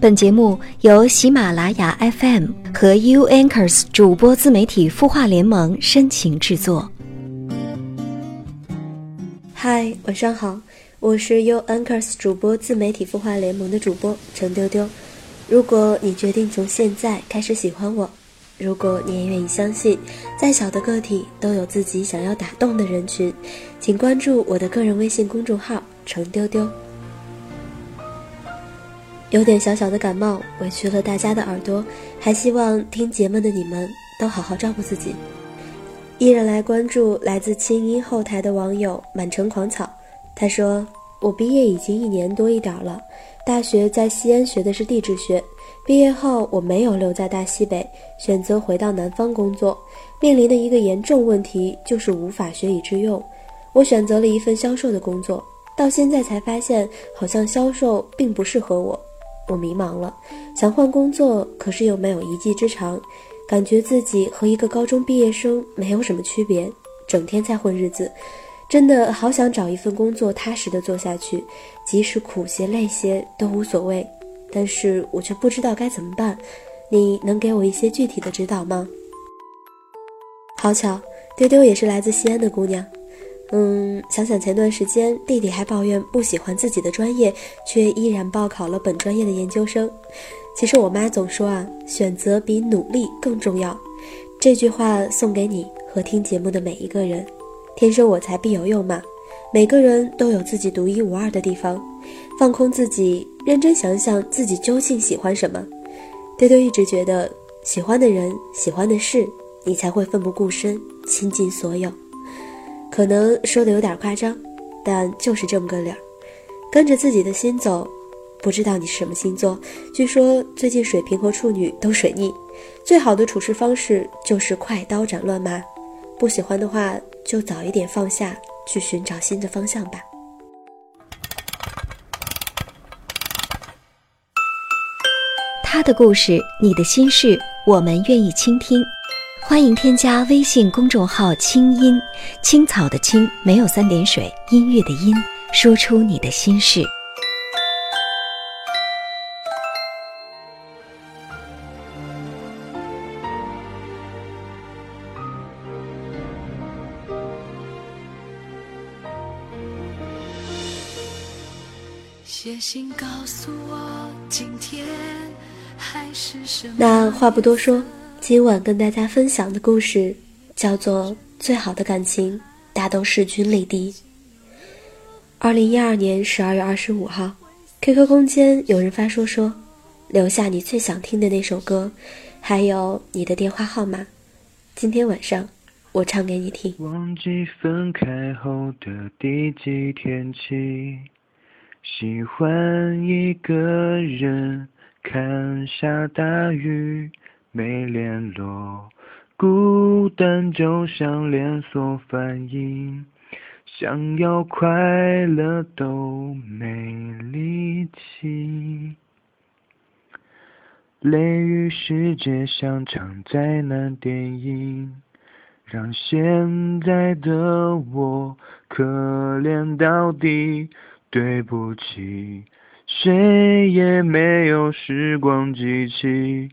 本节目由喜马拉雅 FM 和 U Anchors 主播自媒体孵化联盟深情制作。嗨，晚上好，我是 U Anchors 主播自媒体孵化联盟的主播程丢丢。如果你决定从现在开始喜欢我，如果你也愿意相信，再小的个体都有自己想要打动的人群，请关注我的个人微信公众号程丢丢。有点小小的感冒，委屈了大家的耳朵，还希望听节目的你们都好好照顾自己。依然来关注来自清音后台的网友满城狂草，他说：“我毕业已经一年多一点了，大学在西安学的是地质学。毕业后我没有留在大西北，选择回到南方工作，面临的一个严重问题就是无法学以致用。我选择了一份销售的工作，到现在才发现好像销售并不适合我。”我迷茫了，想换工作，可是又没有一技之长，感觉自己和一个高中毕业生没有什么区别，整天在混日子，真的好想找一份工作踏实的做下去，即使苦些累些都无所谓，但是我却不知道该怎么办，你能给我一些具体的指导吗？好巧，丢丢也是来自西安的姑娘。嗯，想想前段时间，弟弟还抱怨不喜欢自己的专业，却依然报考了本专业的研究生。其实我妈总说啊，选择比努力更重要。这句话送给你和听节目的每一个人。天生我材必有用嘛，每个人都有自己独一无二的地方。放空自己，认真想想自己究竟喜欢什么。丢丢一直觉得，喜欢的人，喜欢的事，你才会奋不顾身，倾尽所有。可能说的有点夸张，但就是这么个理儿。跟着自己的心走，不知道你是什么星座。据说最近水瓶和处女都水逆，最好的处事方式就是快刀斩乱麻。不喜欢的话，就早一点放下，去寻找新的方向吧。他的故事，你的心事，我们愿意倾听。欢迎添加微信公众号“清音青草”的青没有三点水，音乐的音，说出你的心事。写信告诉我，今天还是什么？那话不多说。今晚跟大家分享的故事叫做《最好的感情大都势均力敌》。二零一二年十二月二十五号，QQ 空间有人发说说，留下你最想听的那首歌，还有你的电话号码。今天晚上我唱给你听。忘记分开后的第几天起，喜欢一个人看下大雨。没联络，孤单就像连锁反应，想要快乐都没力气。雷雨世界像场灾难电影，让现在的我可怜到底。对不起，谁也没有时光机器。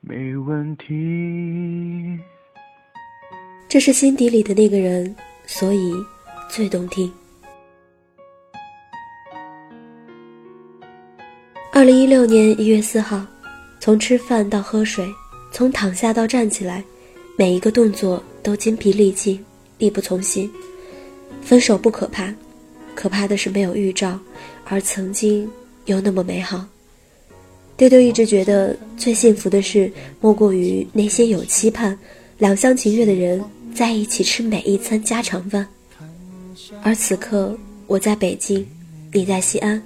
没问题。这是心底里的那个人，所以最动听。二零一六年一月四号，从吃饭到喝水，从躺下到站起来，每一个动作都精疲力尽，力不从心。分手不可怕，可怕的是没有预兆，而曾经又那么美好。丢丢一直觉得最幸福的事，莫过于那些有期盼、两厢情愿的人在一起吃每一餐家常饭。而此刻我在北京，你在西安，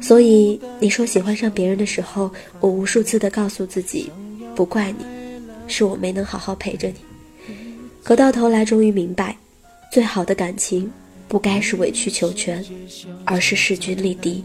所以你说喜欢上别人的时候，我无数次的告诉自己，不怪你，是我没能好好陪着你。可到头来终于明白，最好的感情，不该是委曲求全，而是势均力敌。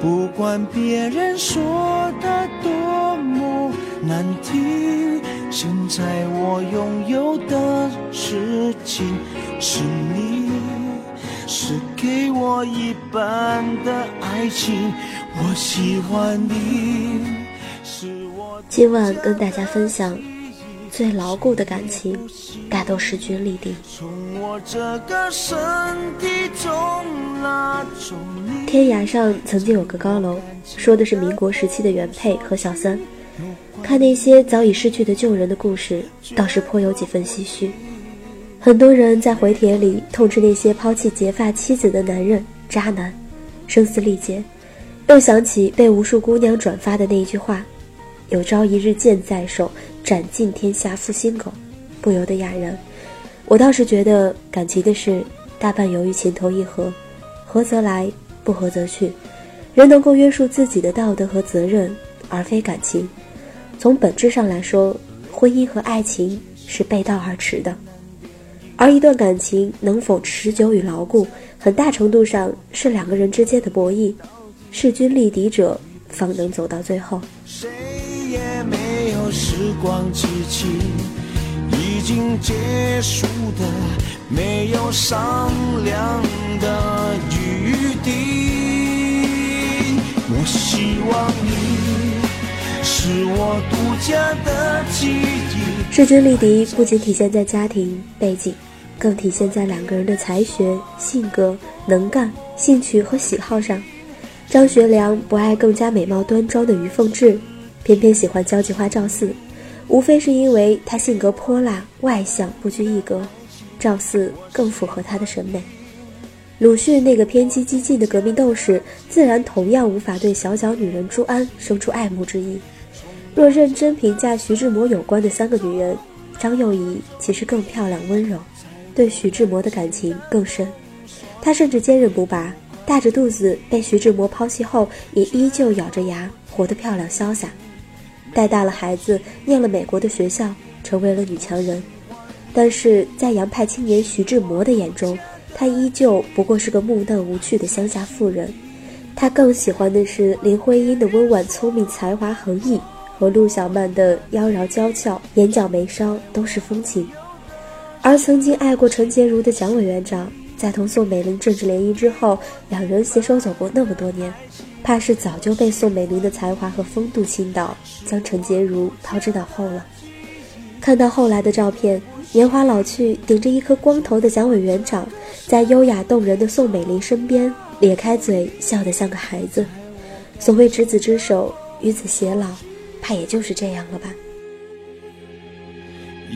不管别人说的多么难听，现在我拥有的事情是你，是给我一半的爱情。我喜欢你，是我今晚跟大家分享。最牢固的感情，大都势均力敌。天涯上曾经有个高楼，说的是民国时期的原配和小三。看那些早已逝去的旧人的故事，倒是颇有几分唏嘘。很多人在回帖里痛斥那些抛弃结发妻子的男人渣男，声嘶力竭。又想起被无数姑娘转发的那一句话：“有朝一日剑在手。”斩尽天下负心狗，不由得哑然。我倒是觉得感情的事，大半由于情投意合，合则来，不合则去。人能够约束自己的道德和责任，而非感情。从本质上来说，婚姻和爱情是背道而驰的。而一段感情能否持久与牢固，很大程度上是两个人之间的博弈。势均力敌者，方能走到最后。时光机器已经结束的没有商量的余地。我希望你是我独家的记忆。势均力敌不仅体现在家庭背景更体现在两个人的才学性格能干兴趣和喜好上。张学良不爱更加美貌端庄的于凤至。偏偏喜欢交际花赵四，无非是因为他性格泼辣、外向、不拘一格，赵四更符合他的审美。鲁迅那个偏激激进的革命斗士，自然同样无法对小脚女人朱安生出爱慕之意。若认真评价徐志摩有关的三个女人，张幼仪其实更漂亮温柔，对徐志摩的感情更深。她甚至坚韧不拔，大着肚子被徐志摩抛弃后，也依旧咬着牙活得漂亮潇洒。带大了孩子，念了美国的学校，成为了女强人。但是在洋派青年徐志摩的眼中，她依旧不过是个木讷无趣的乡下妇人。他更喜欢的是林徽因的温婉聪明、才华横溢，和陆小曼的妖娆娇俏、眼角眉梢都是风情。而曾经爱过陈洁如的蒋委员长，在同宋美龄政治联姻之后，两人携手走过那么多年。怕是早就被宋美龄的才华和风度倾倒，将陈洁如抛之脑后了。看到后来的照片，年华老去，顶着一颗光头的蒋委员长，在优雅动人的宋美龄身边，咧开嘴笑得像个孩子。所谓执子之手，与子偕老，怕也就是这样了吧。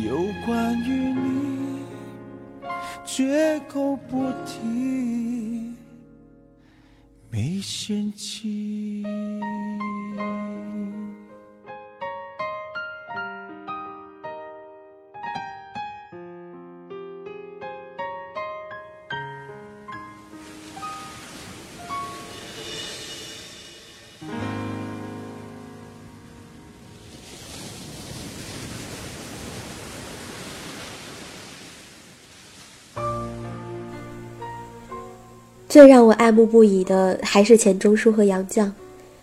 有关于你，绝口不提。没嫌弃。最让我爱慕不已的还是钱钟书和杨绛，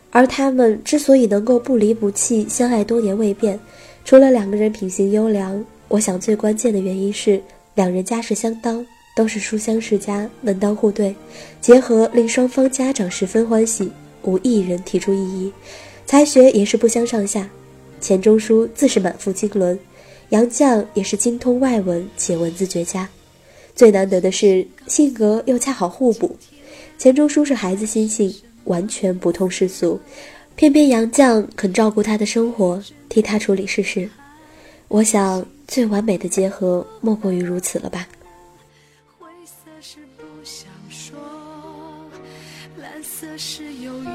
而他们之所以能够不离不弃，相爱多年未变，除了两个人品行优良，我想最关键的原因是两人家世相当，都是书香世家，门当户对，结合令双方家长十分欢喜，无一人提出异议，才学也是不相上下。钱钟书自是满腹经纶，杨绛也是精通外文且文字绝佳，最难得的是性格又恰好互补。钱钟书是孩子心性。完全不通世俗，偏偏杨绛肯照顾他的生活，替他处理世事。我想，最完美的结合莫过于如此了吧。灰色是不想说，蓝色是犹豫，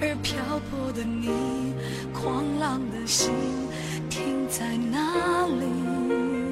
而漂泊的你，狂浪的心停在哪里？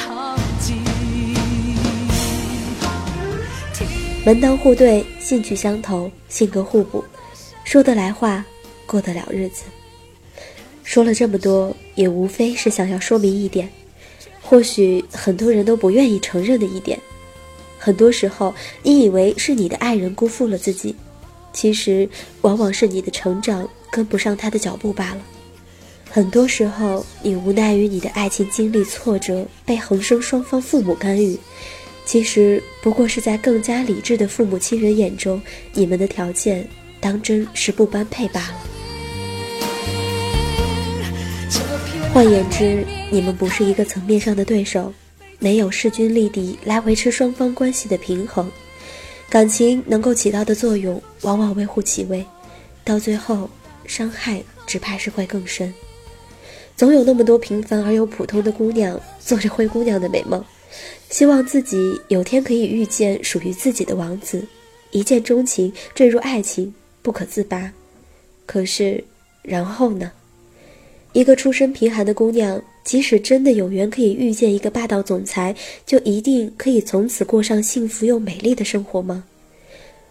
门当户对。兴趣相投，性格互补，说得来话，过得了日子。说了这么多，也无非是想要说明一点，或许很多人都不愿意承认的一点。很多时候，你以为是你的爱人辜负了自己，其实往往是你的成长跟不上他的脚步罢了。很多时候，你无奈于你的爱情经历挫折，被横生双方父母干预。其实不过是在更加理智的父母亲人眼中，你们的条件当真是不般配罢了。换言之，你们不是一个层面上的对手，没有势均力敌来维持双方关系的平衡。感情能够起到的作用，往往微乎其微，到最后伤害只怕是会更深。总有那么多平凡而又普通的姑娘，做着灰姑娘的美梦。希望自己有天可以遇见属于自己的王子，一见钟情，坠入爱情，不可自拔。可是，然后呢？一个出身贫寒的姑娘，即使真的有缘可以遇见一个霸道总裁，就一定可以从此过上幸福又美丽的生活吗？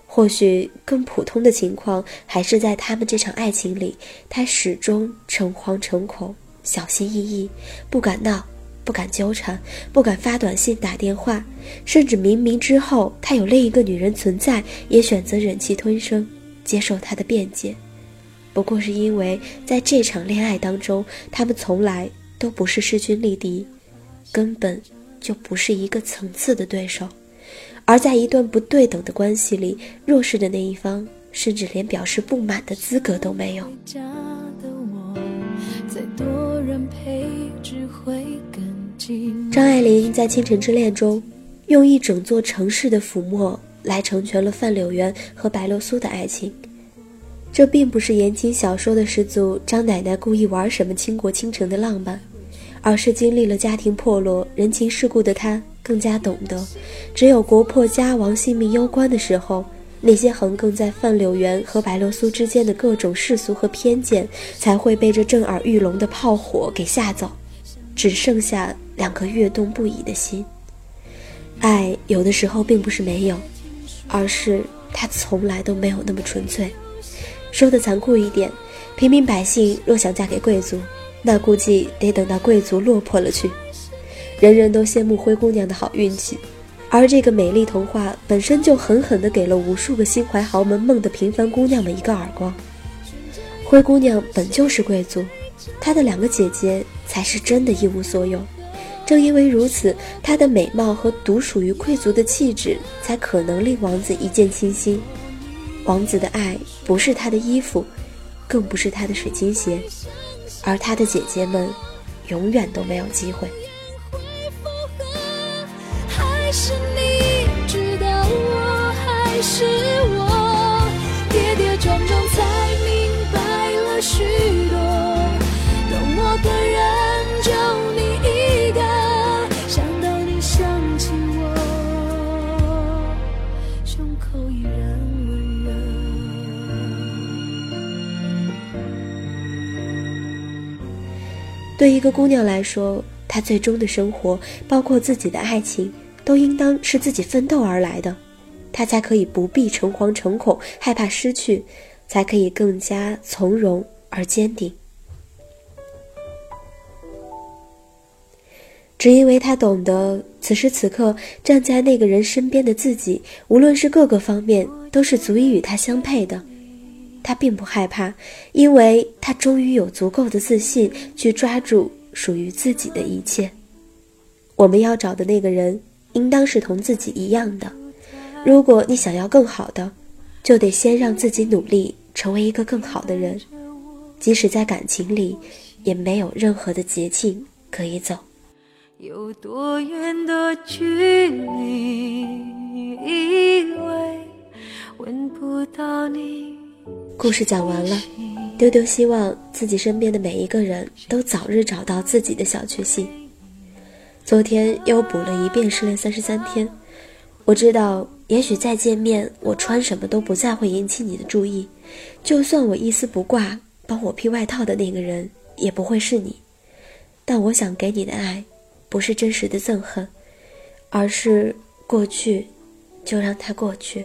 或许更普通的情况，还是在他们这场爱情里，他始终诚惶诚恐，小心翼翼，不敢闹。不敢纠缠，不敢发短信、打电话，甚至明明之后他有另一个女人存在，也选择忍气吞声，接受他的辩解。不过是因为在这场恋爱当中，他们从来都不是势均力敌，根本就不是一个层次的对手。而在一段不对等的关系里，弱势的那一方甚至连表示不满的资格都没有。张爱玲在《倾城之恋》中，用一整座城市的抚摸来成全了范柳原和白流苏的爱情。这并不是言情小说的始祖张奶奶故意玩什么倾国倾城的浪漫，而是经历了家庭破落、人情世故的她更加懂得，只有国破家亡、性命攸关的时候，那些横亘在范柳原和白流苏之间的各种世俗和偏见，才会被这震耳欲聋的炮火给吓走。只剩下两颗跃动不已的心。爱有的时候并不是没有，而是它从来都没有那么纯粹。说的残酷一点，平民百姓若想嫁给贵族，那估计得等到贵族落魄了去。人人都羡慕灰姑娘的好运气，而这个美丽童话本身就狠狠地给了无数个心怀豪门梦的平凡姑娘们一个耳光。灰姑娘本就是贵族。她的两个姐姐才是真的一无所有，正因为如此，她的美貌和独属于贵族的气质，才可能令王子一见倾心。王子的爱不是她的衣服，更不是她的水晶鞋，而她的姐姐们，永远都没有机会。还是你知道我，还是对一个姑娘来说，她最终的生活，包括自己的爱情，都应当是自己奋斗而来的，她才可以不必诚惶诚恐，害怕失去，才可以更加从容而坚定。只因为他懂得，此时此刻站在那个人身边的自己，无论是各个方面，都是足以与他相配的。他并不害怕，因为他终于有足够的自信去抓住属于自己的一切。我们要找的那个人，应当是同自己一样的。如果你想要更好的，就得先让自己努力成为一个更好的人。即使在感情里，也没有任何的捷径可以走。有多远的距离？故事讲完了，丢丢希望自己身边的每一个人都早日找到自己的小确幸。昨天又补了一遍《失恋三十三天》，我知道，也许再见面，我穿什么都不再会引起你的注意，就算我一丝不挂，帮我披外套的那个人也不会是你。但我想给你的爱。不是真实的憎恨，而是过去，就让它过去。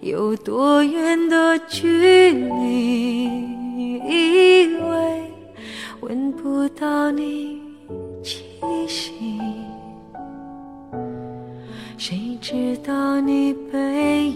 有多远的距离？以为闻不到你气息，谁知道你背影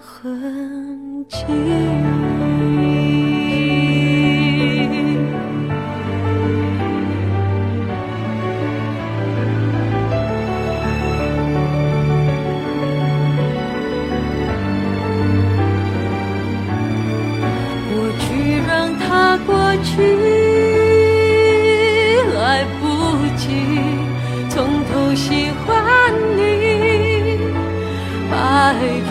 痕迹。过去让它过去，来不及从头喜欢你。白云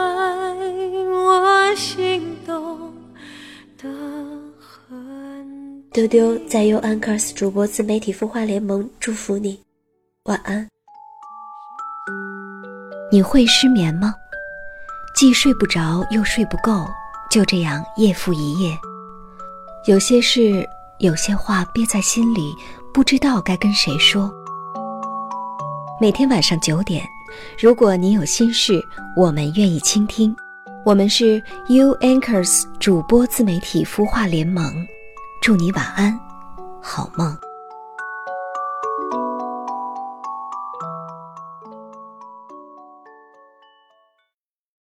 丢丢在 U Anchors 主播自媒体孵化联盟祝福你，晚安。你会失眠吗？既睡不着又睡不够，就这样夜复一夜。有些事，有些话憋在心里，不知道该跟谁说。每天晚上九点，如果你有心事，我们愿意倾听。我们是 U Anchors 主播自媒体孵化联盟。祝你晚安，好梦。